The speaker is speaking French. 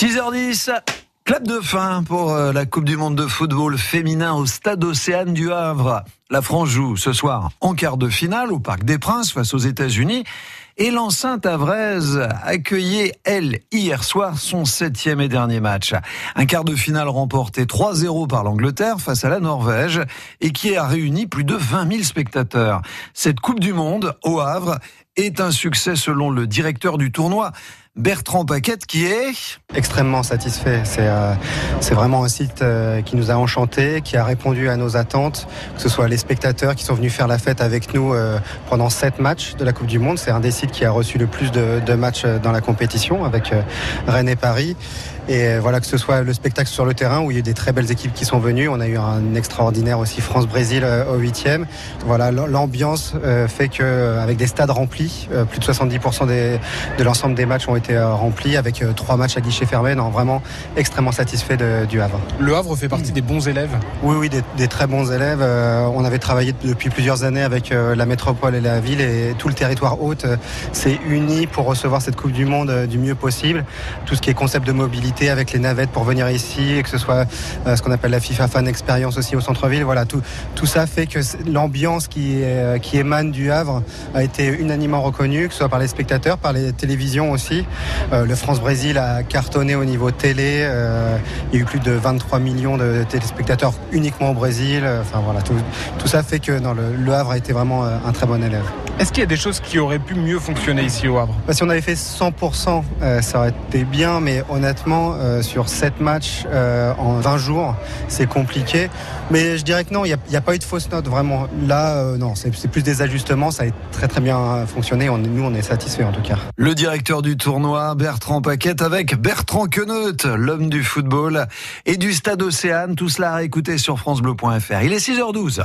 6h10. Clap de fin pour euh, la Coupe du Monde de football féminin au Stade Océane du Havre. La France joue ce soir en quart de finale au Parc des Princes face aux États-Unis. Et l'enceinte havraise accueillait, elle, hier soir, son septième et dernier match. Un quart de finale remporté 3-0 par l'Angleterre face à la Norvège et qui a réuni plus de 20 000 spectateurs. Cette Coupe du Monde au Havre est un succès selon le directeur du tournoi. Bertrand Paquette qui est extrêmement satisfait. C'est euh, vraiment un site euh, qui nous a enchanté, qui a répondu à nos attentes, que ce soit les spectateurs qui sont venus faire la fête avec nous euh, pendant sept matchs de la Coupe du Monde. C'est un des sites qui a reçu le plus de, de matchs dans la compétition avec Rennes et Paris. Et voilà que ce soit le spectacle sur le terrain où il y a eu des très belles équipes qui sont venues. On a eu un extraordinaire aussi France-Brésil au huitième. Voilà, l'ambiance fait que avec des stades remplis, plus de 70% des, de l'ensemble des matchs ont été remplis avec trois matchs à guichet fermé. Non, vraiment extrêmement satisfait de, du Havre. Le Havre fait partie des bons élèves? Oui, oui, des, des très bons élèves. Euh, on avait travaillé depuis plusieurs années avec euh, la métropole et la ville et tout le territoire haute euh, s'est uni pour recevoir cette Coupe du Monde du mieux possible. Tout ce qui est concept de mobilité avec les navettes pour venir ici, et que ce soit ce qu'on appelle la FIFA Fan Experience aussi au centre-ville. Voilà, tout, tout ça fait que l'ambiance qui, qui émane du Havre a été unanimement reconnue, que ce soit par les spectateurs, par les télévisions aussi. le France-Brésil a cartonné au niveau télé. Euh, il y a eu plus de 23 millions de téléspectateurs uniquement au Brésil. Enfin voilà, tout, tout ça fait que le, le Havre a été vraiment euh, un très bon élève. Est-ce qu'il y a des choses qui auraient pu mieux fonctionner ici au Havre? Bah, Si on avait fait 100%, euh, ça aurait été bien, mais honnêtement, euh, sur 7 matchs euh, en 20 jours, c'est compliqué. Mais je dirais que non, il n'y a, a, pas eu de fausse note vraiment. Là, euh, non, c'est plus des ajustements, ça a très très bien fonctionné. On, nous, on est satisfaits en tout cas. Le directeur du tournoi, Bertrand Paquette, avec Bertrand Queneut, l'homme du football et du stade Océane. Tout cela à écouter sur FranceBleu.fr. Il est 6h12.